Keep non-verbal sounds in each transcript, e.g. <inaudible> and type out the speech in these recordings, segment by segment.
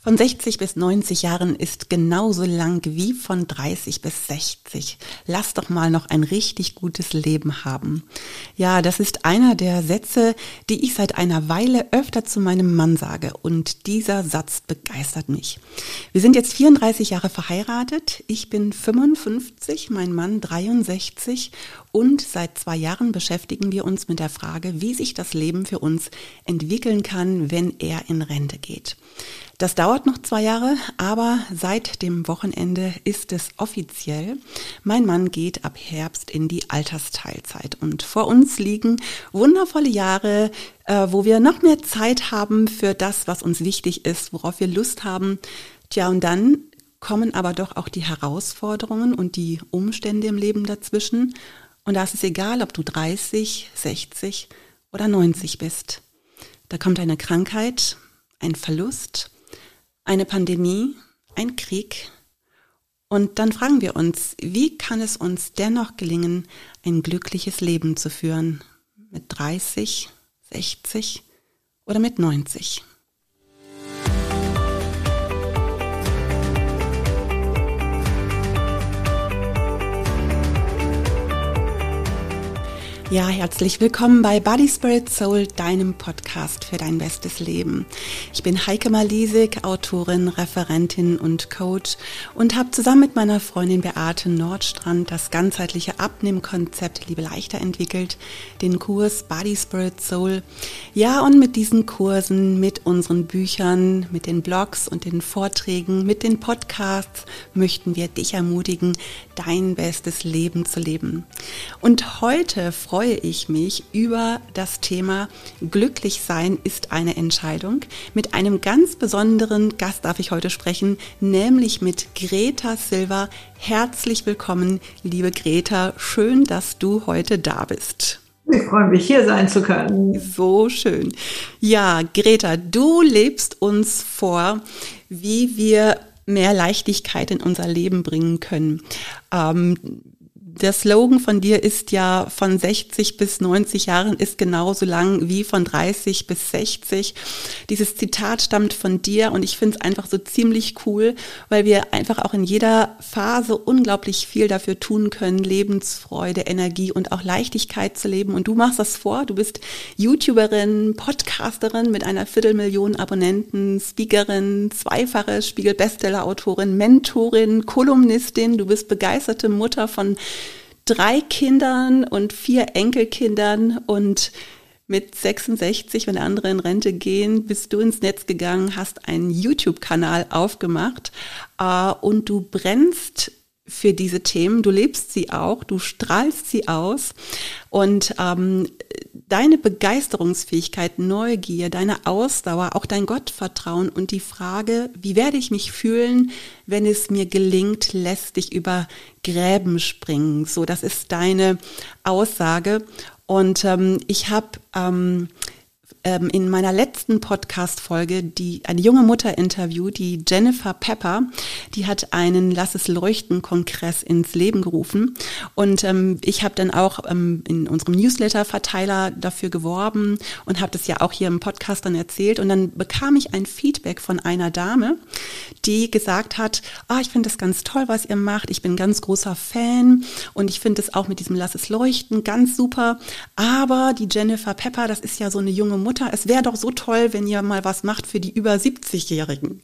Von 60 bis 90 Jahren ist genauso lang wie von 30 bis 60. Lass doch mal noch ein richtig gutes Leben haben. Ja, das ist einer der Sätze, die ich seit einer Weile öfter zu meinem Mann sage und dieser Satz begeistert mich. Wir sind jetzt 34 Jahre verheiratet, ich bin 55, mein Mann 63 und seit zwei Jahren beschäftigen wir uns mit der Frage, wie sich das Leben für uns entwickeln kann, wenn er in Rente geht. Das dauert noch zwei Jahre, aber seit dem Wochenende ist es offiziell. Mein Mann geht ab Herbst in die Altersteilzeit und vor uns liegen wundervolle Jahre, äh, wo wir noch mehr Zeit haben für das, was uns wichtig ist, worauf wir Lust haben. Tja, und dann kommen aber doch auch die Herausforderungen und die Umstände im Leben dazwischen. Und da ist es egal, ob du 30, 60 oder 90 bist. Da kommt eine Krankheit, ein Verlust, eine Pandemie, ein Krieg. Und dann fragen wir uns, wie kann es uns dennoch gelingen, ein glückliches Leben zu führen? Mit 30, 60 oder mit 90? Ja, herzlich willkommen bei Body Spirit Soul, deinem Podcast für dein bestes Leben. Ich bin Heike Malisik, Autorin, Referentin und Coach und habe zusammen mit meiner Freundin Beate Nordstrand das ganzheitliche Abnehmkonzept Liebe leichter entwickelt, den Kurs Body Spirit Soul. Ja, und mit diesen Kursen, mit unseren Büchern, mit den Blogs und den Vorträgen, mit den Podcasts möchten wir dich ermutigen, dein bestes Leben zu leben. Und heute freue freue ich mich über das Thema Glücklich sein ist eine Entscheidung. Mit einem ganz besonderen Gast darf ich heute sprechen, nämlich mit Greta Silva. Herzlich willkommen, liebe Greta. Schön, dass du heute da bist. Ich freue mich, hier sein zu können. So schön. Ja, Greta, du lebst uns vor, wie wir mehr Leichtigkeit in unser Leben bringen können. Ähm, der Slogan von dir ist ja von 60 bis 90 Jahren ist genauso lang wie von 30 bis 60. Dieses Zitat stammt von dir und ich finde es einfach so ziemlich cool, weil wir einfach auch in jeder Phase unglaublich viel dafür tun können, Lebensfreude, Energie und auch Leichtigkeit zu leben. Und du machst das vor. Du bist YouTuberin, Podcasterin mit einer Viertelmillion Abonnenten, Speakerin, zweifache Spiegel-Bestseller-Autorin, Mentorin, Kolumnistin. Du bist begeisterte Mutter von drei Kindern und vier Enkelkindern und mit 66, wenn andere in Rente gehen, bist du ins Netz gegangen, hast einen YouTube-Kanal aufgemacht äh, und du brennst für diese Themen, du lebst sie auch, du strahlst sie aus. Und ähm, deine Begeisterungsfähigkeit, Neugier, deine Ausdauer, auch dein Gottvertrauen und die Frage, wie werde ich mich fühlen, wenn es mir gelingt, lässt dich über Gräben springen. So, das ist deine Aussage. Und ähm, ich habe ähm, ähm, in meiner letzten Podcast-Folge die eine junge Mutter interviewt, die Jennifer Pepper, die hat einen Lass es leuchten Kongress ins Leben gerufen. Und ähm, ich habe dann auch ähm, in unserem Newsletter-Verteiler dafür geworben und habe das ja auch hier im Podcast dann erzählt. Und dann bekam ich ein Feedback von einer Dame, die gesagt hat, ah, ich finde das ganz toll, was ihr macht, ich bin ganz großer Fan und ich finde es auch mit diesem Lass es leuchten ganz super, aber die Jennifer Pepper, das ist ja so eine junge Mutter, Mutter, es wäre doch so toll, wenn ihr mal was macht für die über 70-Jährigen.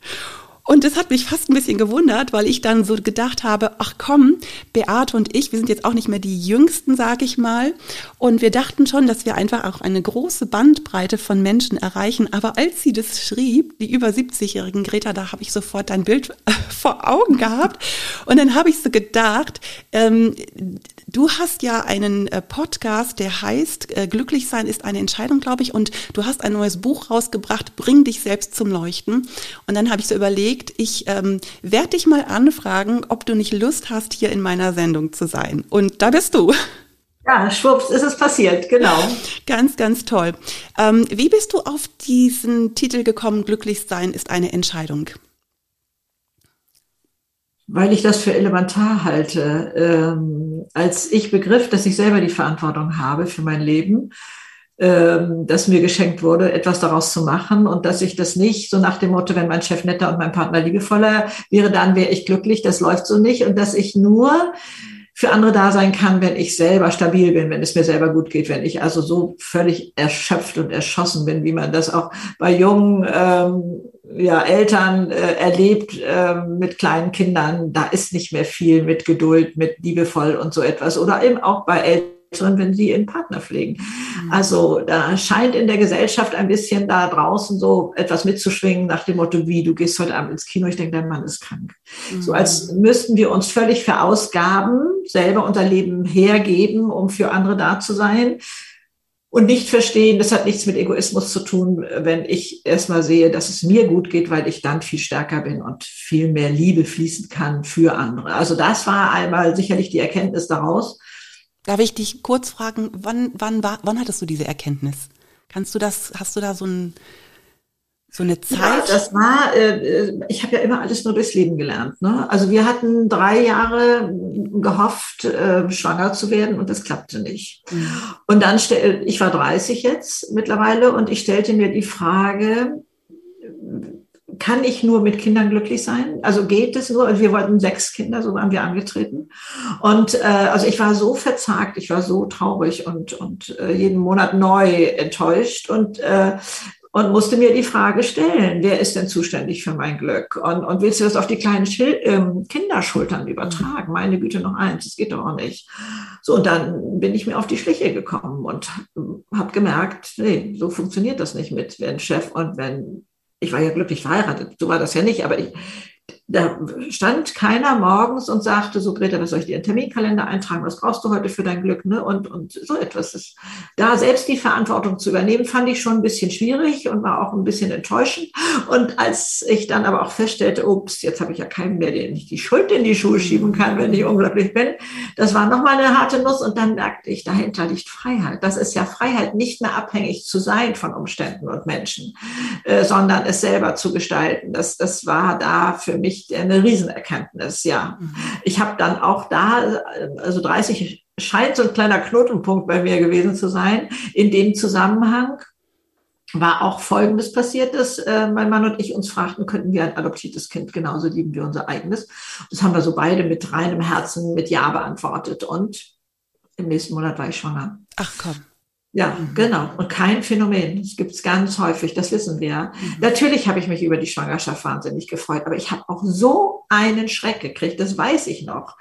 Und das hat mich fast ein bisschen gewundert, weil ich dann so gedacht habe, ach komm, Beate und ich, wir sind jetzt auch nicht mehr die Jüngsten, sage ich mal. Und wir dachten schon, dass wir einfach auch eine große Bandbreite von Menschen erreichen. Aber als sie das schrieb, die über 70-jährigen Greta, da habe ich sofort dein Bild vor Augen gehabt. Und dann habe ich so gedacht, ähm, Du hast ja einen äh, Podcast, der heißt äh, Glücklich sein ist eine Entscheidung, glaube ich, und du hast ein neues Buch rausgebracht, Bring dich selbst zum Leuchten. Und dann habe ich so überlegt, ich ähm, werde dich mal anfragen, ob du nicht Lust hast, hier in meiner Sendung zu sein. Und da bist du. Ja, schwupps, ist es passiert, genau. <laughs> Ganz, ganz toll. Ähm, wie bist du auf diesen Titel gekommen, Glücklich sein ist eine Entscheidung? Weil ich das für elementar halte. Ähm, als ich begriff, dass ich selber die Verantwortung habe für mein Leben, ähm, das mir geschenkt wurde, etwas daraus zu machen und dass ich das nicht so nach dem Motto, wenn mein Chef netter und mein Partner liebevoller wäre, dann wäre ich glücklich, das läuft so nicht und dass ich nur für andere da sein kann, wenn ich selber stabil bin, wenn es mir selber gut geht, wenn ich also so völlig erschöpft und erschossen bin, wie man das auch bei jungen ähm, ja, Eltern äh, erlebt äh, mit kleinen Kindern. Da ist nicht mehr viel mit Geduld, mit liebevoll und so etwas. Oder eben auch bei Eltern Älteren, wenn sie ihren Partner pflegen. Mhm. Also da scheint in der Gesellschaft ein bisschen da draußen so etwas mitzuschwingen nach dem Motto, wie du gehst heute Abend ins Kino, ich denke, dein Mann ist krank. Mhm. So als müssten wir uns völlig verausgaben, selber unser Leben hergeben, um für andere da zu sein und nicht verstehen, das hat nichts mit Egoismus zu tun, wenn ich erstmal sehe, dass es mir gut geht, weil ich dann viel stärker bin und viel mehr Liebe fließen kann für andere. Also das war einmal sicherlich die Erkenntnis daraus. Darf ich dich kurz fragen, wann, wann, war, wann hattest du diese Erkenntnis? Kannst du das, hast du da so, ein, so eine Zeit? Ja, das war, äh, ich habe ja immer alles nur durchs Leben gelernt. Ne? Also wir hatten drei Jahre gehofft, äh, schwanger zu werden und das klappte nicht. Mhm. Und dann, ich war 30 jetzt mittlerweile und ich stellte mir die Frage, kann ich nur mit Kindern glücklich sein? Also geht es nur? Wir wollten sechs Kinder, so waren wir angetreten. Und äh, also ich war so verzagt, ich war so traurig und, und äh, jeden Monat neu enttäuscht und äh, und musste mir die Frage stellen, wer ist denn zuständig für mein Glück? Und, und willst du das auf die kleinen Schil ähm, Kinderschultern übertragen? Meine Güte, noch eins, das geht doch auch nicht. So, und dann bin ich mir auf die Schliche gekommen und habe gemerkt, nee, so funktioniert das nicht mit, wenn Chef und wenn ich war ja glücklich verheiratet, so war das ja nicht, aber ich, da stand keiner morgens und sagte, so Greta, was soll ich dir in den Terminkalender eintragen? Was brauchst du heute für dein Glück? Ne? Und, und so etwas. Ist, da selbst die Verantwortung zu übernehmen, fand ich schon ein bisschen schwierig und war auch ein bisschen enttäuschend. Und als ich dann aber auch feststellte, ups, jetzt habe ich ja keinen mehr, den ich die Schuld in die Schuhe schieben kann, wenn ich unglücklich bin, das war nochmal eine harte Nuss. Und dann merkte ich, dahinter liegt Freiheit. Das ist ja Freiheit, nicht mehr abhängig zu sein von Umständen und Menschen, äh, sondern es selber zu gestalten. Das, das war da für mich echt eine Riesenerkenntnis, ja. Mhm. Ich habe dann auch da, also 30 scheint so ein kleiner Knotenpunkt bei mir gewesen zu sein. In dem Zusammenhang war auch Folgendes passiert, dass äh, mein Mann und ich uns fragten, könnten wir ein adoptiertes Kind genauso lieben wie unser eigenes. Das haben wir so beide mit reinem Herzen mit Ja beantwortet und im nächsten Monat war ich schwanger. Ach komm. Ja, mhm. genau. Und kein Phänomen. Das gibt es ganz häufig, das wissen wir. Mhm. Natürlich habe ich mich über die Schwangerschaft wahnsinnig gefreut, aber ich habe auch so einen Schreck gekriegt, das weiß ich noch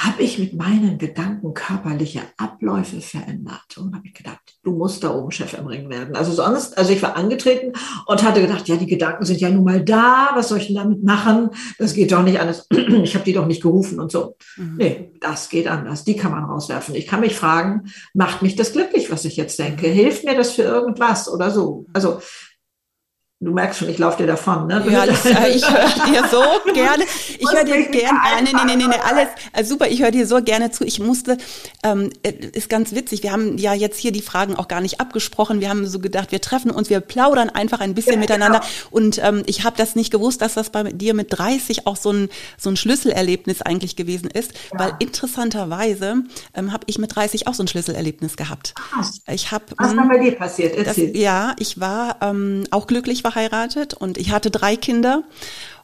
habe ich mit meinen Gedanken körperliche Abläufe verändert und habe ich gedacht, du musst da oben Chef im Ring werden. Also sonst, also ich war angetreten und hatte gedacht, ja, die Gedanken sind ja nun mal da, was soll ich denn damit machen? Das geht doch nicht anders. <clears throat> Ich habe die doch nicht gerufen und so. Mhm. Nee, das geht anders. Die kann man rauswerfen. Ich kann mich fragen, macht mich das glücklich, was ich jetzt denke? Hilft mir das für irgendwas oder so? Also Du merkst schon, ich laufe dir davon, ne? Ja, äh, ich höre <laughs> dir so gerne, ich höre dir gerne, nee, nee, nee, nee, alles, also super, ich höre dir so gerne zu. Ich musste, ähm, äh, ist ganz witzig, wir haben ja jetzt hier die Fragen auch gar nicht abgesprochen. Wir haben so gedacht, wir treffen uns, wir plaudern einfach ein bisschen ja, miteinander. Genau. Und ähm, ich habe das nicht gewusst, dass das bei dir mit 30 auch so ein, so ein Schlüsselerlebnis eigentlich gewesen ist, ja. weil interessanterweise ähm, habe ich mit 30 auch so ein Schlüsselerlebnis gehabt. Krass. Ich hab, Was war bei dir passiert? Erzähl. Das, ja, ich war ähm, auch glücklich, verheiratet und ich hatte drei Kinder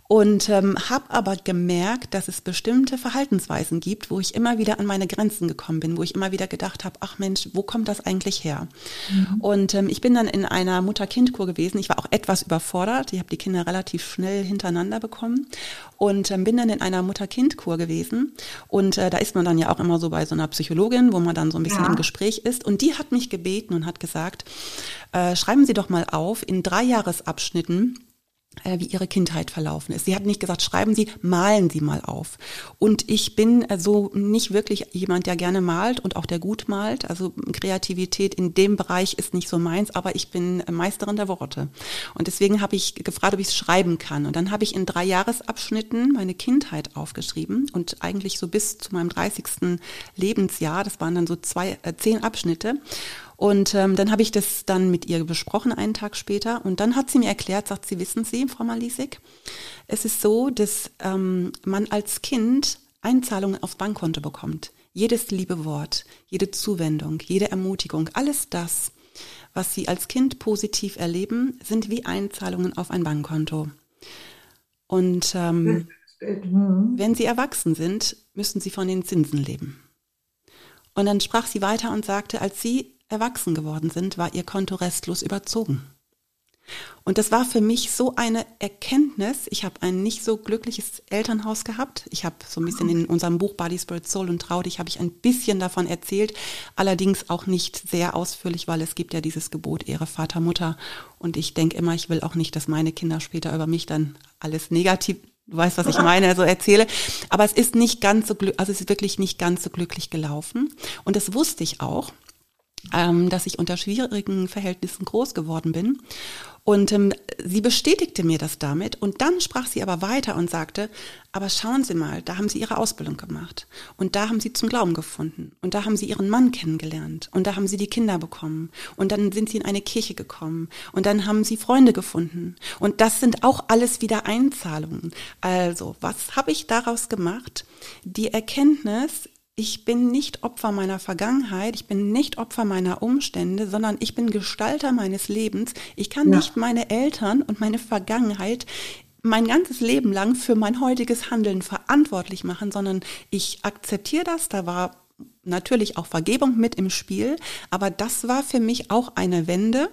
und ähm, habe aber gemerkt, dass es bestimmte Verhaltensweisen gibt, wo ich immer wieder an meine Grenzen gekommen bin, wo ich immer wieder gedacht habe, ach Mensch, wo kommt das eigentlich her? Mhm. Und ähm, ich bin dann in einer Mutter-Kind-Kur gewesen. Ich war auch etwas überfordert. Ich habe die Kinder relativ schnell hintereinander bekommen und ähm, bin dann in einer Mutter-Kind-Kur gewesen. Und äh, da ist man dann ja auch immer so bei so einer Psychologin, wo man dann so ein bisschen ja. im Gespräch ist. Und die hat mich gebeten und hat gesagt, äh, schreiben Sie doch mal auf in drei Jahresabschnitten, wie ihre Kindheit verlaufen ist. Sie hat nicht gesagt, schreiben Sie, malen Sie mal auf. Und ich bin so also nicht wirklich jemand, der gerne malt und auch der gut malt. Also Kreativität in dem Bereich ist nicht so meins, aber ich bin Meisterin der Worte. Und deswegen habe ich gefragt, ob ich es schreiben kann. Und dann habe ich in drei Jahresabschnitten meine Kindheit aufgeschrieben und eigentlich so bis zu meinem 30. Lebensjahr, das waren dann so zwei, äh, zehn Abschnitte. Und ähm, dann habe ich das dann mit ihr besprochen, einen Tag später. Und dann hat sie mir erklärt, sagt sie, wissen Sie, Frau Malisik, es ist so, dass ähm, man als Kind Einzahlungen aufs Bankkonto bekommt. jedes liebe Wort, jede Zuwendung, jede Ermutigung, alles das, was Sie als Kind positiv erleben, sind wie Einzahlungen auf ein Bankkonto. Und ähm, wenn Sie erwachsen sind, müssen Sie von den Zinsen leben. Und dann sprach sie weiter und sagte, als Sie erwachsen geworden sind, war Ihr Konto restlos überzogen. Und das war für mich so eine Erkenntnis. Ich habe ein nicht so glückliches Elternhaus gehabt. Ich habe so ein bisschen in unserem Buch Body, Spirit, Soul und Traudig habe ich ein bisschen davon erzählt, allerdings auch nicht sehr ausführlich, weil es gibt ja dieses Gebot Ehre Vater, Mutter. Und ich denke immer, ich will auch nicht, dass meine Kinder später über mich dann alles negativ Du weißt, was ich meine, also erzähle. Aber es ist nicht ganz so also es ist wirklich nicht ganz so glücklich gelaufen. Und das wusste ich auch, ähm, dass ich unter schwierigen Verhältnissen groß geworden bin. Und ähm, sie bestätigte mir das damit. Und dann sprach sie aber weiter und sagte, aber schauen Sie mal, da haben Sie Ihre Ausbildung gemacht. Und da haben Sie zum Glauben gefunden. Und da haben Sie Ihren Mann kennengelernt. Und da haben Sie die Kinder bekommen. Und dann sind Sie in eine Kirche gekommen. Und dann haben Sie Freunde gefunden. Und das sind auch alles wieder Einzahlungen. Also, was habe ich daraus gemacht? Die Erkenntnis, ich bin nicht Opfer meiner Vergangenheit, ich bin nicht Opfer meiner Umstände, sondern ich bin Gestalter meines Lebens. Ich kann ja. nicht meine Eltern und meine Vergangenheit mein ganzes Leben lang für mein heutiges Handeln verantwortlich machen, sondern ich akzeptiere das. Da war natürlich auch Vergebung mit im Spiel, aber das war für mich auch eine Wende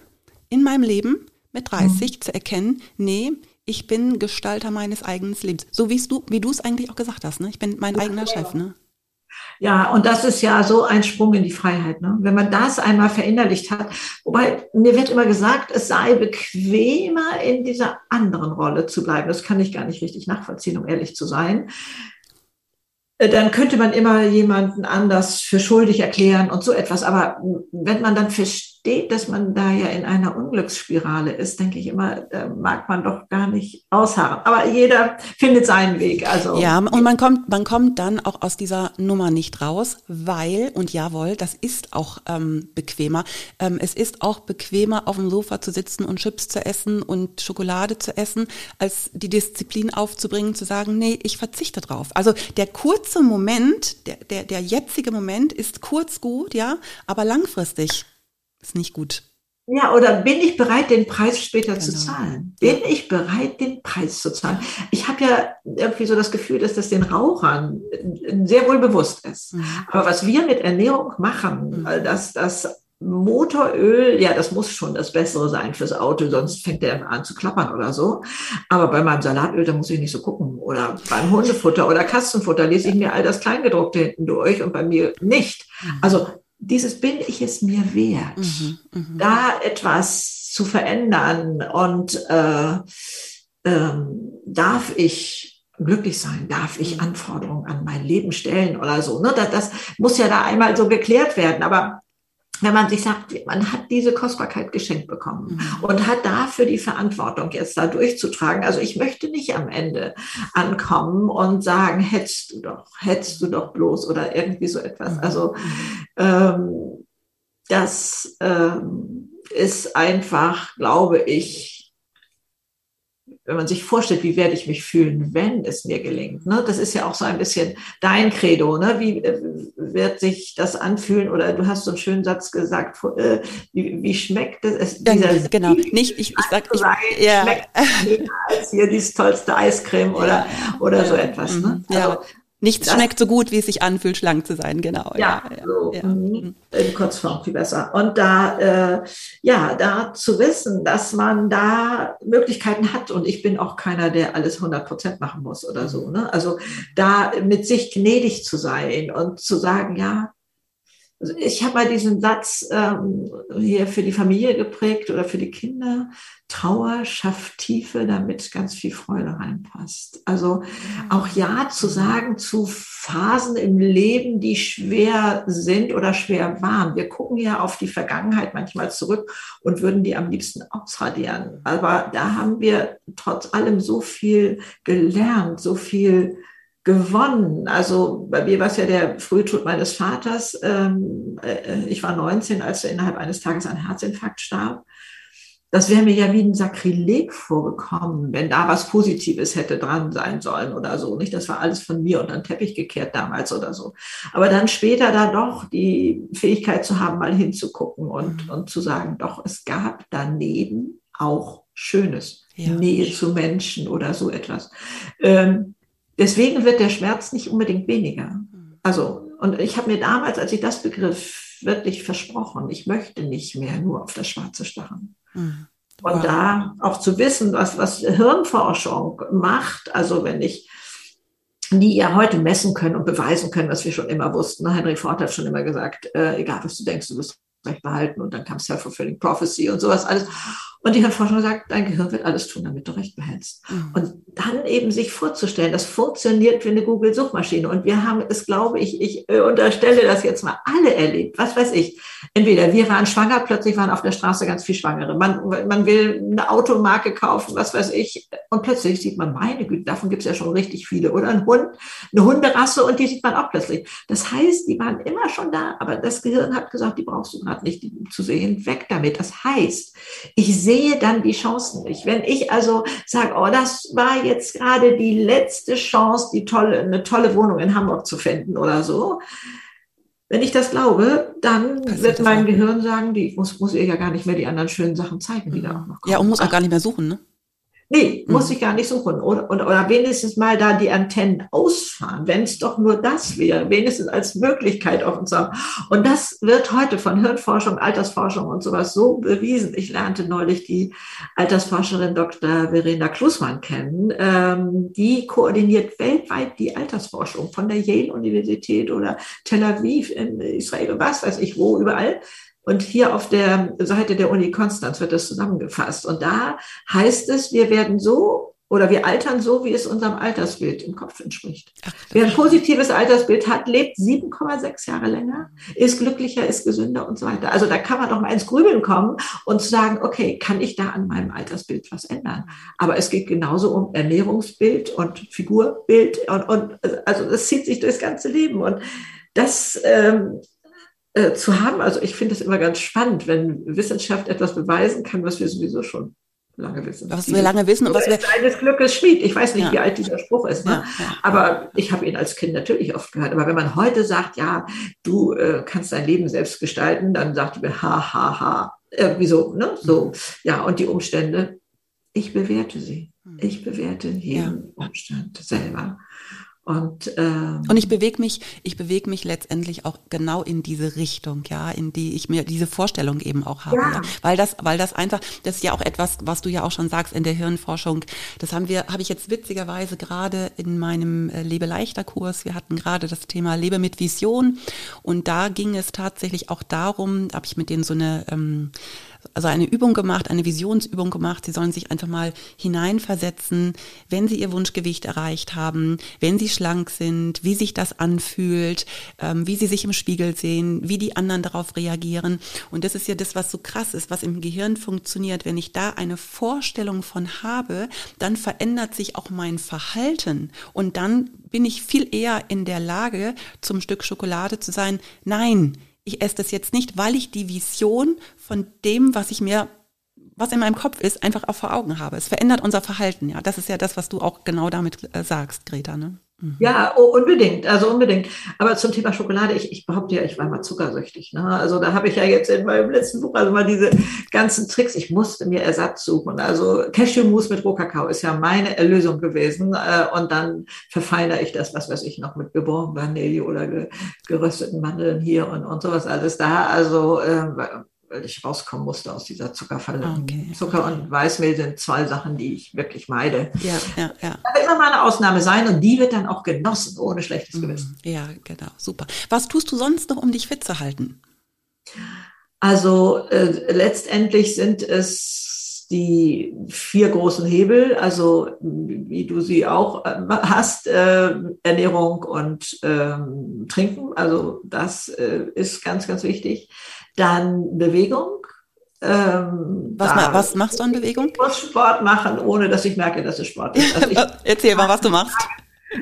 in meinem Leben mit 30 mhm. zu erkennen, nee, ich bin Gestalter meines eigenen Lebens. So wie du, wie du es eigentlich auch gesagt hast, ne? Ich bin mein ja, eigener ja. Chef, ne? Ja, und das ist ja so ein Sprung in die Freiheit, ne? wenn man das einmal verinnerlicht hat. Wobei mir wird immer gesagt, es sei bequemer, in dieser anderen Rolle zu bleiben. Das kann ich gar nicht richtig nachvollziehen, um ehrlich zu sein. Äh, dann könnte man immer jemanden anders für schuldig erklären und so etwas. Aber wenn man dann versteht, dass man da ja in einer Unglücksspirale ist, denke ich immer, mag man doch gar nicht ausharren. Aber jeder findet seinen Weg. Also ja, und man kommt, man kommt dann auch aus dieser Nummer nicht raus, weil und jawohl, das ist auch ähm, bequemer. Ähm, es ist auch bequemer, auf dem Sofa zu sitzen und Chips zu essen und Schokolade zu essen, als die Disziplin aufzubringen, zu sagen, nee, ich verzichte drauf. Also der kurze Moment, der, der, der jetzige Moment ist kurz gut, ja, aber langfristig ist nicht gut. Ja, oder bin ich bereit, den Preis später genau. zu zahlen? Bin ich bereit, den Preis zu zahlen? Ich habe ja irgendwie so das Gefühl, dass das den Rauchern sehr wohl bewusst ist. Mhm. Aber was wir mit Ernährung machen, mhm. dass das Motoröl, ja, das muss schon das Bessere sein fürs Auto, sonst fängt der an zu klappern oder so. Aber bei meinem Salatöl, da muss ich nicht so gucken. Oder beim Hundefutter oder Katzenfutter lese ich mir all das Kleingedruckte hinten durch und bei mir nicht. Mhm. Also dieses bin ich es mir wert, mhm, mh. da etwas zu verändern und äh, ähm, darf ich glücklich sein, darf ich mhm. Anforderungen an mein Leben stellen oder so. Ne? Das, das muss ja da einmal so geklärt werden. Aber wenn man sich sagt, man hat diese Kostbarkeit geschenkt bekommen mhm. und hat dafür die Verantwortung jetzt da durchzutragen. Also ich möchte nicht am Ende ankommen und sagen, hättest du doch, hättest du doch bloß oder irgendwie so etwas. Also ähm, das ähm, ist einfach, glaube ich, wenn man sich vorstellt, wie werde ich mich fühlen, wenn es mir gelingt. Ne? Das ist ja auch so ein bisschen dein Credo. Ne? Wie äh, wird sich das anfühlen? Oder du hast so einen schönen Satz gesagt, äh, wie, wie, schmeckt es? Ja, genau, nicht, ich, ich sag, ich, ja. schmeckt als hier dieses tollste Eiscreme oder, oder so etwas. Ne? Also, ja. Nichts das, schmeckt so gut, wie es sich anfühlt, schlank zu sein, genau. Ja, ja, so, ja. Mhm. Mhm. in Kurzform viel besser. Und da, äh, ja, da zu wissen, dass man da Möglichkeiten hat und ich bin auch keiner, der alles 100 Prozent machen muss oder so. Ne? Also da mit sich gnädig zu sein und zu sagen, ja, ich habe mal diesen Satz ähm, hier für die Familie geprägt oder für die Kinder. Trauer schafft Tiefe, damit ganz viel Freude reinpasst. Also auch Ja zu sagen zu Phasen im Leben, die schwer sind oder schwer waren. Wir gucken ja auf die Vergangenheit manchmal zurück und würden die am liebsten ausradieren. Aber da haben wir trotz allem so viel gelernt, so viel gewonnen. Also bei mir war es ja der Frühtod meines Vaters. Ähm, äh, ich war 19, als er innerhalb eines Tages an Herzinfarkt starb. das wäre mir ja wie ein Sakrileg vorgekommen, wenn da was Positives hätte dran sein sollen oder so. Nicht, das war alles von mir unter den Teppich gekehrt damals oder so. Aber dann später da doch die Fähigkeit zu haben, mal hinzugucken und, mhm. und zu sagen, doch, es gab daneben auch Schönes. Ja. Nähe zu Menschen oder so etwas. Ähm, deswegen wird der Schmerz nicht unbedingt weniger. Mhm. Also, und ich habe mir damals, als ich das begriff, wirklich versprochen, ich möchte nicht mehr nur auf das Schwarze starren. Mhm. Wow. Und da auch zu wissen, was, was Hirnforschung macht, also wenn ich die ja heute messen können und beweisen können, was wir schon immer wussten. Henry Ford hat schon immer gesagt, äh, egal was du denkst, du wirst recht behalten und dann kam Self-Fulfilling Prophecy und sowas alles. Und die Hirnforschung sagt, dein Gehirn wird alles tun, damit du recht behältst. Mhm. Und dann eben sich vorzustellen, das funktioniert wie eine Google-Suchmaschine. Und wir haben es, glaube ich, ich äh, unterstelle das jetzt mal alle erlebt. Was weiß ich. Entweder wir waren schwanger, plötzlich waren auf der Straße ganz viel Schwangere. Man, man will eine Automarke kaufen, was weiß ich. Und plötzlich sieht man, meine Güte, davon gibt es ja schon richtig viele. Oder ein Hund, eine Hunderasse und die sieht man auch plötzlich. Das heißt, die waren immer schon da, aber das Gehirn hat gesagt, die brauchst du gerade nicht zu sehen. Weg damit. Das heißt, ich sehe sehe dann die Chancen nicht. Wenn ich also sage, oh, das war jetzt gerade die letzte Chance, die tolle, eine tolle Wohnung in Hamburg zu finden oder so, wenn ich das glaube, dann Passiert wird mein Gehirn sagen, die muss, muss ihr ja gar nicht mehr die anderen schönen Sachen zeigen, die da auch noch kommen. Ja, und muss auch gar nicht mehr suchen, ne? Nee, muss mhm. ich gar nicht suchen. Oder, oder, oder wenigstens mal da die Antennen ausfahren, wenn es doch nur das wäre, wenigstens als Möglichkeit offen zu haben. Und das wird heute von Hirnforschung, Altersforschung und sowas so bewiesen. Ich lernte neulich die Altersforscherin Dr. Verena Klusmann kennen. Ähm, die koordiniert weltweit die Altersforschung von der Yale-Universität oder Tel Aviv in Israel, was weiß ich wo, überall. Und hier auf der Seite der Uni Konstanz wird das zusammengefasst. Und da heißt es, wir werden so oder wir altern so, wie es unserem Altersbild im Kopf entspricht. Ach, Wer ein positives Altersbild hat, lebt 7,6 Jahre länger, ist glücklicher, ist gesünder und so weiter. Also da kann man doch mal ins Grübeln kommen und sagen, okay, kann ich da an meinem Altersbild was ändern? Aber es geht genauso um Ernährungsbild und Figurbild und, und also das zieht sich durchs ganze Leben und das ähm, äh, zu haben. Also ich finde es immer ganz spannend, wenn Wissenschaft etwas beweisen kann, was wir sowieso schon lange wissen. Was wir lange wissen und was wir eines Glückes Schmied. Ich weiß nicht, ja. wie alt dieser Spruch ist, ne? Ja, ja. aber ich habe ihn als Kind natürlich oft gehört. Aber wenn man heute sagt, ja, du äh, kannst dein Leben selbst gestalten, dann sagt man, ha, ha, ha. Irgendwie so, ne? So, mhm. ja, und die Umstände, ich bewerte sie. Mhm. Ich bewerte jeden Umstand selber. Und, ähm, und ich bewege mich, ich bewege mich letztendlich auch genau in diese Richtung, ja, in die ich mir diese Vorstellung eben auch habe, ja. ja. Weil das, weil das einfach, das ist ja auch etwas, was du ja auch schon sagst in der Hirnforschung. Das haben wir, habe ich jetzt witzigerweise gerade in meinem äh, Lebe leichter Kurs. Wir hatten gerade das Thema Lebe mit Vision und da ging es tatsächlich auch darum, habe ich mit denen so eine ähm, also eine Übung gemacht, eine Visionsübung gemacht. Sie sollen sich einfach mal hineinversetzen, wenn sie ihr Wunschgewicht erreicht haben, wenn sie schlank sind, wie sich das anfühlt, ähm, wie sie sich im Spiegel sehen, wie die anderen darauf reagieren. Und das ist ja das, was so krass ist, was im Gehirn funktioniert. Wenn ich da eine Vorstellung von habe, dann verändert sich auch mein Verhalten. Und dann bin ich viel eher in der Lage, zum Stück Schokolade zu sein, nein, ich esse das jetzt nicht, weil ich die Vision von dem, was ich mir, was in meinem Kopf ist, einfach auch vor Augen habe. Es verändert unser Verhalten, ja. Das ist ja das, was du auch genau damit äh, sagst, Greta, ne? Mhm. Ja, unbedingt, also unbedingt. Aber zum Thema Schokolade, ich, ich behaupte ja, ich war mal zuckersüchtig. Ne? Also da habe ich ja jetzt in meinem letzten Buch also mal diese ganzen Tricks. Ich musste mir Ersatz suchen. Also Cashewmus mit Rohkakao ist ja meine Erlösung gewesen. Äh, und dann verfeinere ich das, was weiß ich noch, mit geborenen Vanille oder gerösteten Mandeln hier und, und sowas alles da. Also äh, weil ich rauskommen musste aus dieser Zuckerfalle. Ah, okay. Zucker und Weißmehl sind zwei Sachen, die ich wirklich meide. Ja, ja, ja. Da wird immer mal eine Ausnahme sein und die wird dann auch genossen, ohne schlechtes mhm. Gewissen. Ja, genau, super. Was tust du sonst noch, um dich fit zu halten? Also äh, letztendlich sind es die vier großen Hebel, also wie du sie auch äh, hast, äh, Ernährung und ähm, Trinken. Also das äh, ist ganz, ganz wichtig. Dann Bewegung. Ähm, was, ma was, machst du an Bewegung? Ich muss Sport machen, ohne dass ich merke, dass es Sport ist. Also <laughs> Erzähl mal, was du machst.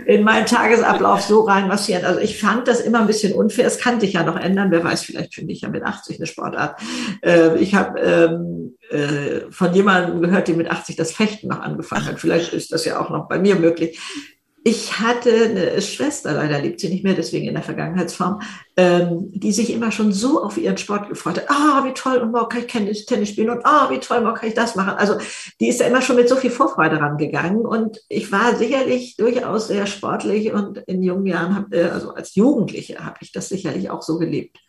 in meinen Tagesablauf so reinmassieren. Also ich fand das immer ein bisschen unfair. Es kann sich ja noch ändern. Wer weiß, vielleicht finde ich ja mit 80 eine Sportart. Äh, ich habe ähm, äh, von jemandem gehört, der mit 80 das Fechten noch angefangen hat. Vielleicht ist das ja auch noch bei mir möglich. Ich hatte eine Schwester, leider lebt sie nicht mehr, deswegen in der Vergangenheitsform, ähm, die sich immer schon so auf ihren Sport gefreut hat. Ah, wie toll, und morgen kann ich Tennis, Tennis spielen und ah, wie toll, morgen kann ich das machen. Also die ist da immer schon mit so viel Vorfreude rangegangen und ich war sicherlich durchaus sehr sportlich und in jungen Jahren, hab, äh, also als Jugendliche habe ich das sicherlich auch so gelebt.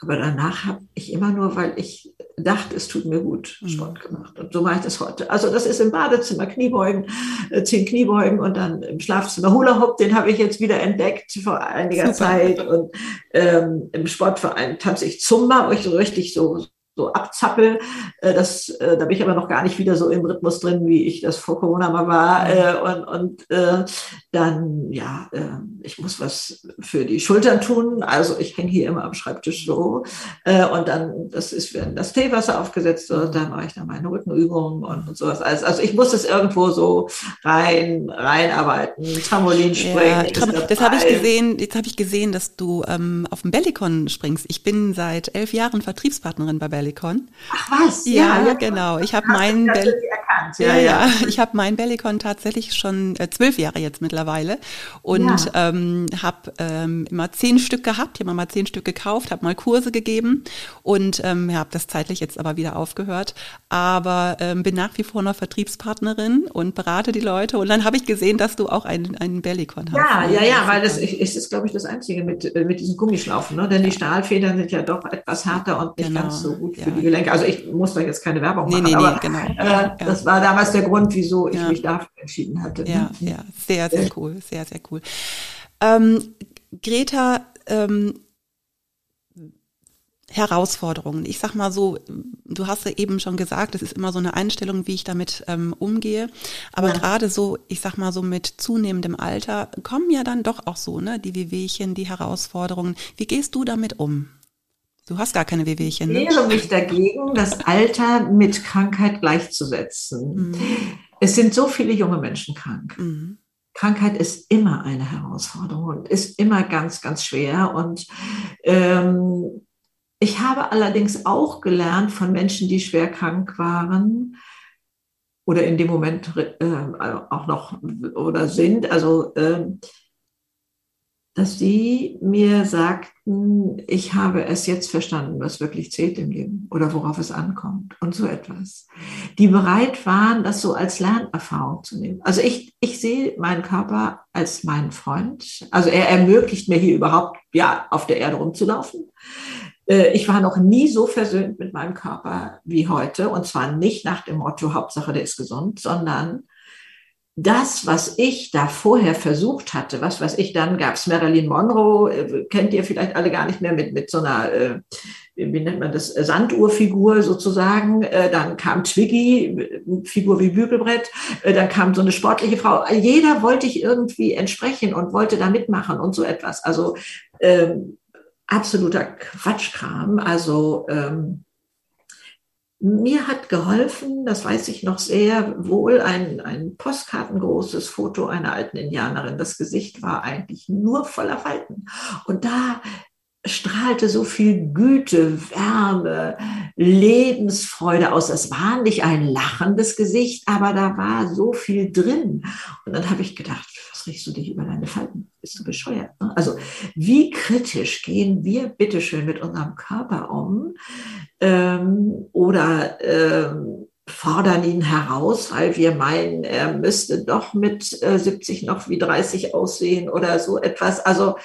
Aber danach habe ich immer nur, weil ich dachte, es tut mir gut, mhm. Sport gemacht. Und so mache ich das heute. Also das ist im Badezimmer Kniebeugen, äh, zehn Kniebeugen und dann im Schlafzimmer Hula Hoop, den habe ich jetzt wieder entdeckt vor einiger Super. Zeit. Und ähm, im Sportverein tanze ich Zumba, wo ich so richtig so so abzappel. Äh, das, äh, da bin ich aber noch gar nicht wieder so im Rhythmus drin, wie ich das vor Corona mal war. Mhm. Äh, und, und dann, ja, ich muss was für die Schultern tun. Also ich hänge hier immer am Schreibtisch so. Und dann, das ist, wenn das Teewasser aufgesetzt wird, dann mache ich dann meine Rückenübungen und, und sowas. Also, also ich muss es irgendwo so rein, reinarbeiten. Trampolin springen. Ja, das habe ich gesehen, jetzt habe ich gesehen, dass du ähm, auf dem Bellicon springst. Ich bin seit elf Jahren Vertriebspartnerin bei Bellicon. Bellicon. Ach was? Ja, ja, ja genau. Ich habe meinen Bell ja, ja, ja, <laughs> ich habe mein Bellicon tatsächlich schon äh, zwölf Jahre jetzt mittlerweile und ja. ähm, habe ähm, immer zehn Stück gehabt. Ich habe mal zehn Stück gekauft, habe mal Kurse gegeben und ähm, habe das zeitlich jetzt aber wieder aufgehört. Aber ähm, bin nach wie vor noch Vertriebspartnerin und berate die Leute. Und dann habe ich gesehen, dass du auch einen, einen Bellicon hast. Ja, ja, ja, weil das ist, ist glaube ich, das Einzige mit, äh, mit diesen Gummischlaufen. Ne? Denn die Stahlfedern sind ja doch etwas härter und nicht genau. ganz so gut für die Gelenke. Also ich muss da jetzt keine Werbung machen, nee, nee, aber genau. äh, das war damals der Grund, wieso ich mich dafür entschieden hatte. Ja, mhm. ja, sehr, sehr cool, sehr, sehr cool. Ähm, Greta, ähm, Herausforderungen. Ich sag mal so, du hast ja eben schon gesagt, es ist immer so eine Einstellung, wie ich damit ähm, umgehe. Aber ja. gerade so, ich sag mal so mit zunehmendem Alter kommen ja dann doch auch so, ne, die Wehwehchen, die Herausforderungen. Wie gehst du damit um? Du hast gar keine Wehwehchen. Ich wehre mich dagegen, das Alter mit Krankheit gleichzusetzen. Mhm. Es sind so viele junge Menschen krank. Mhm. Krankheit ist immer eine Herausforderung und ist immer ganz, ganz schwer. Und ähm, ich habe allerdings auch gelernt von Menschen, die schwer krank waren oder in dem Moment äh, auch noch oder sind. Also äh, dass sie mir sagten, ich habe es jetzt verstanden, was wirklich zählt im Leben oder worauf es ankommt und so etwas. Die bereit waren, das so als Lernerfahrung zu nehmen. Also ich, ich sehe meinen Körper als meinen Freund. Also er ermöglicht mir hier überhaupt, ja, auf der Erde rumzulaufen. Äh, ich war noch nie so versöhnt mit meinem Körper wie heute. Und zwar nicht nach dem Motto, Hauptsache der ist gesund, sondern das, was ich da vorher versucht hatte, was weiß ich, dann gab's Marilyn Monroe, äh, kennt ihr vielleicht alle gar nicht mehr, mit, mit so einer, äh, wie nennt man das, Sanduhrfigur sozusagen. Äh, dann kam Twiggy, Figur wie Bügelbrett. Dann kam so eine sportliche Frau. Jeder wollte ich irgendwie entsprechen und wollte da mitmachen und so etwas. Also ähm, absoluter Quatschkram. Also ähm, mir hat geholfen, das weiß ich noch sehr wohl, ein, ein postkartengroßes Foto einer alten Indianerin. Das Gesicht war eigentlich nur voller Falten. Und da strahlte so viel Güte, Wärme, Lebensfreude aus. Es war nicht ein lachendes Gesicht, aber da war so viel drin. Und dann habe ich gedacht, riechst du dich über deine Falten? Bist du bescheuert? Ne? Also wie kritisch gehen wir bitteschön mit unserem Körper um ähm, oder ähm, fordern ihn heraus, weil wir meinen, er müsste doch mit äh, 70 noch wie 30 aussehen oder so etwas. Also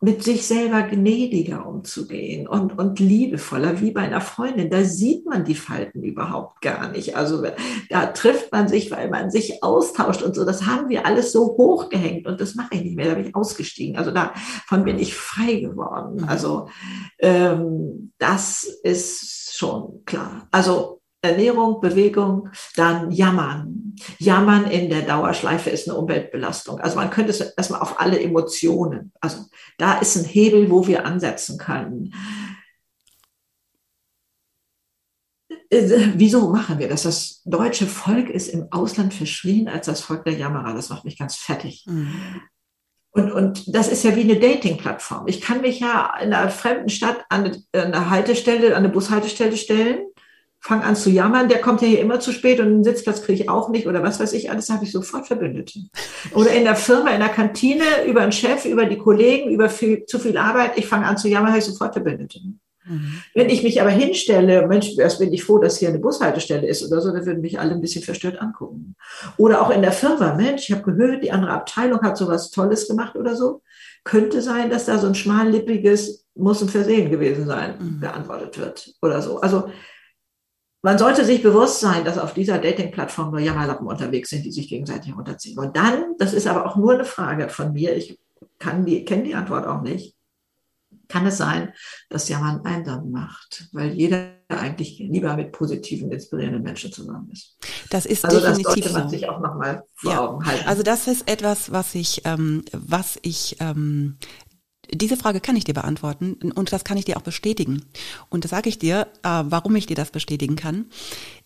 mit sich selber gnädiger umzugehen und, und liebevoller, wie bei einer Freundin. Da sieht man die Falten überhaupt gar nicht. Also da trifft man sich, weil man sich austauscht und so. Das haben wir alles so hochgehängt und das mache ich nicht mehr. Da bin ich ausgestiegen. Also davon bin ich frei geworden. Mhm. Also ähm, das ist schon klar. Also Ernährung, Bewegung, dann Jammern. Jammern in der Dauerschleife ist eine Umweltbelastung. Also man könnte es erstmal auf alle Emotionen. Also da ist ein Hebel, wo wir ansetzen können. Äh, wieso machen wir das? Das deutsche Volk ist im Ausland verschrien als das Volk der Jammerer. Das macht mich ganz fertig. Mhm. Und, und das ist ja wie eine Dating-Plattform. Ich kann mich ja in einer fremden Stadt an eine Haltestelle, an eine Bushaltestelle stellen, fange an zu jammern, der kommt ja hier immer zu spät und einen Sitzplatz kriege ich auch nicht oder was weiß ich, alles habe ich sofort Verbündete. Oder in der Firma, in der Kantine, über einen Chef, über die Kollegen, über viel, zu viel Arbeit, ich fange an zu jammern, habe ich sofort Verbündete. Mhm. Wenn ich mich aber hinstelle, Mensch, erst bin ich froh, dass hier eine Bushaltestelle ist oder so, dann würden mich alle ein bisschen verstört angucken. Oder auch in der Firma, Mensch, ich habe gehört, die andere Abteilung hat so was Tolles gemacht oder so. Könnte sein, dass da so ein schmallippiges muss ein Versehen gewesen sein, mhm. beantwortet wird oder so. Also man sollte sich bewusst sein, dass auf dieser Dating-Plattform nur Jammerlappen unterwegs sind, die sich gegenseitig unterziehen. Und dann, das ist aber auch nur eine Frage von mir, ich kann die, kenne die Antwort auch nicht, kann es sein, dass Jammern einsam macht, weil jeder eigentlich lieber mit positiven, inspirierenden Menschen zusammen ist. Das ist also definitiv das sollte man sich auch nochmal vor ja. Augen halten. Also das ist etwas, was ich, ähm, was ich ähm, diese Frage kann ich dir beantworten und das kann ich dir auch bestätigen. Und das sage ich dir, äh, warum ich dir das bestätigen kann.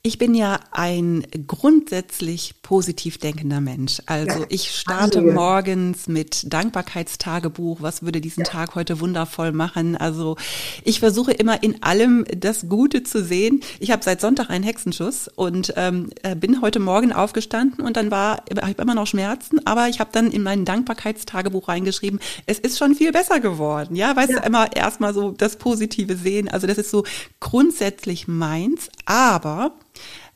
Ich bin ja ein grundsätzlich positiv denkender Mensch. Also ja, ich starte Halleluja. morgens mit Dankbarkeitstagebuch. Was würde diesen ja. Tag heute wundervoll machen? Also ich versuche immer in allem das Gute zu sehen. Ich habe seit Sonntag einen Hexenschuss und ähm, äh, bin heute Morgen aufgestanden und dann war, ich habe immer noch Schmerzen, aber ich habe dann in mein Dankbarkeitstagebuch reingeschrieben, es ist schon viel besser geworden. Ja, weißt ja. du, immer erstmal so das Positive sehen. Also das ist so grundsätzlich meins, aber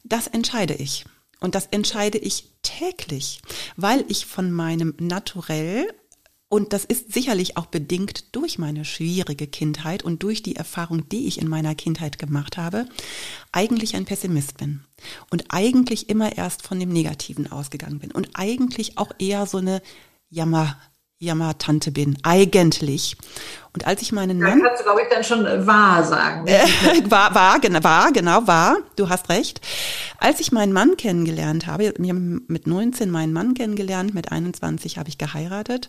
das entscheide ich. Und das entscheide ich täglich, weil ich von meinem Naturell und das ist sicherlich auch bedingt durch meine schwierige Kindheit und durch die Erfahrung, die ich in meiner Kindheit gemacht habe, eigentlich ein Pessimist bin. Und eigentlich immer erst von dem Negativen ausgegangen bin. Und eigentlich auch eher so eine Jammer, Jammertante bin, eigentlich. Und als ich meinen Mann... Ja, kannst du, glaube ich, dann schon wahr sagen. <laughs> war, war, genau, war, genau, war. Du hast recht. Als ich meinen Mann kennengelernt habe, ich habe mit 19 meinen Mann kennengelernt, mit 21 habe ich geheiratet.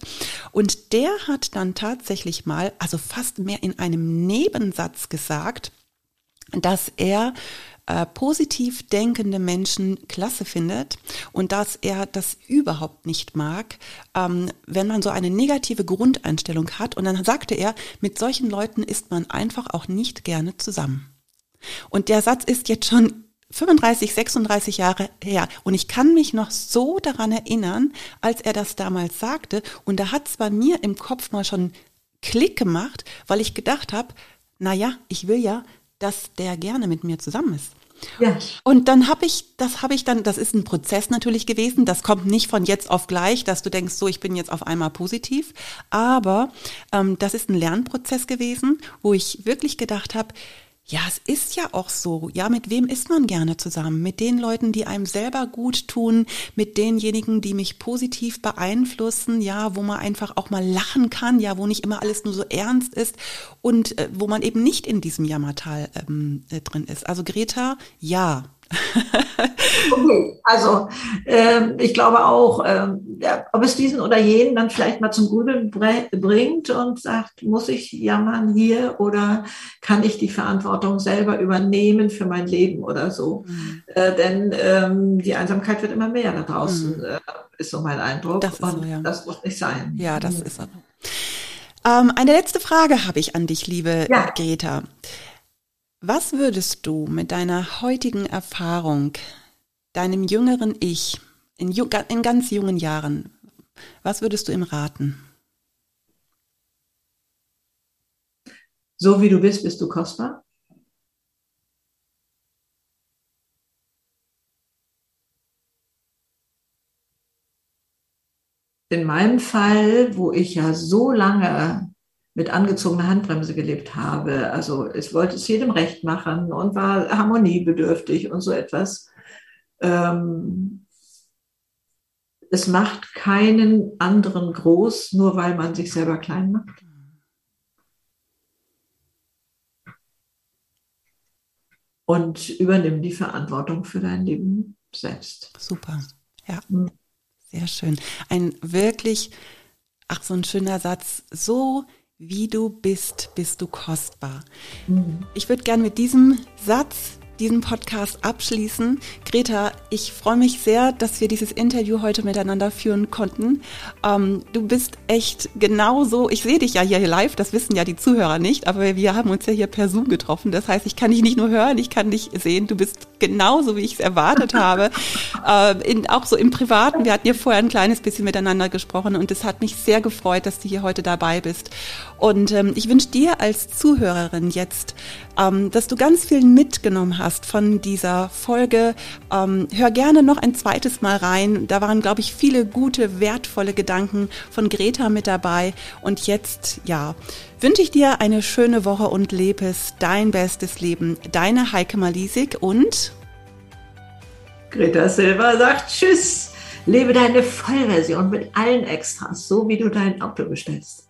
Und der hat dann tatsächlich mal, also fast mehr in einem Nebensatz gesagt, dass er äh, positiv denkende Menschen klasse findet und dass er das überhaupt nicht mag, ähm, wenn man so eine negative Grundeinstellung hat. Und dann sagte er, mit solchen Leuten ist man einfach auch nicht gerne zusammen. Und der Satz ist jetzt schon 35, 36 Jahre her. Und ich kann mich noch so daran erinnern, als er das damals sagte. Und da hat es bei mir im Kopf mal schon Klick gemacht, weil ich gedacht habe, na ja, ich will ja, dass der gerne mit mir zusammen ist. Ja. Und dann habe ich, das habe ich dann, das ist ein Prozess natürlich gewesen. Das kommt nicht von jetzt auf gleich, dass du denkst, so ich bin jetzt auf einmal positiv. Aber ähm, das ist ein Lernprozess gewesen, wo ich wirklich gedacht habe, ja, es ist ja auch so. Ja, mit wem ist man gerne zusammen? Mit den Leuten, die einem selber gut tun, mit denjenigen, die mich positiv beeinflussen, ja, wo man einfach auch mal lachen kann, ja, wo nicht immer alles nur so ernst ist und äh, wo man eben nicht in diesem Jammertal ähm, äh, drin ist. Also Greta, ja, <laughs> okay, also ähm, ich glaube auch, ja, ob es diesen oder jenen dann vielleicht mal zum Grübeln bringt und sagt, muss ich jammern hier oder kann ich die Verantwortung selber übernehmen für mein Leben oder so? Mhm. Äh, denn ähm, die Einsamkeit wird immer mehr da draußen, mhm. äh, ist so mein Eindruck. Das und so, ja. das muss nicht sein. Ja, das mhm. ist so. Ähm, eine letzte Frage habe ich an dich, liebe ja. Greta. Was würdest du mit deiner heutigen Erfahrung, deinem jüngeren Ich, in, in, ganz jungen Jahren, was würdest du ihm raten? So wie du bist, bist du kostbar. In meinem Fall, wo ich ja so lange mit angezogener Handbremse gelebt habe. Also ich wollte es jedem recht machen und war harmoniebedürftig und so etwas. Ähm, es macht keinen anderen groß, nur weil man sich selber klein macht. Und übernimm die Verantwortung für dein Leben selbst. Super, ja, hm. sehr schön. Ein wirklich, ach so ein schöner Satz, so wie du bist, bist du kostbar. Ich würde gern mit diesem Satz diesen Podcast abschließen. Greta, ich freue mich sehr, dass wir dieses Interview heute miteinander führen konnten. Ähm, du bist echt genauso, ich sehe dich ja hier live, das wissen ja die Zuhörer nicht, aber wir haben uns ja hier per Zoom getroffen. Das heißt, ich kann dich nicht nur hören, ich kann dich sehen. Du bist genauso, wie ich es erwartet habe. <laughs> Äh, in, auch so im Privaten. Wir hatten ja vorher ein kleines bisschen miteinander gesprochen und es hat mich sehr gefreut, dass du hier heute dabei bist. Und ähm, ich wünsche dir als Zuhörerin jetzt, ähm, dass du ganz viel mitgenommen hast von dieser Folge. Ähm, hör gerne noch ein zweites Mal rein. Da waren, glaube ich, viele gute, wertvolle Gedanken von Greta mit dabei. Und jetzt, ja, wünsche ich dir eine schöne Woche und lebe es dein bestes Leben. Deine Heike Malisik und Greta Silva sagt Tschüss. Lebe deine Vollversion mit allen Extras, so wie du dein Auto bestellst.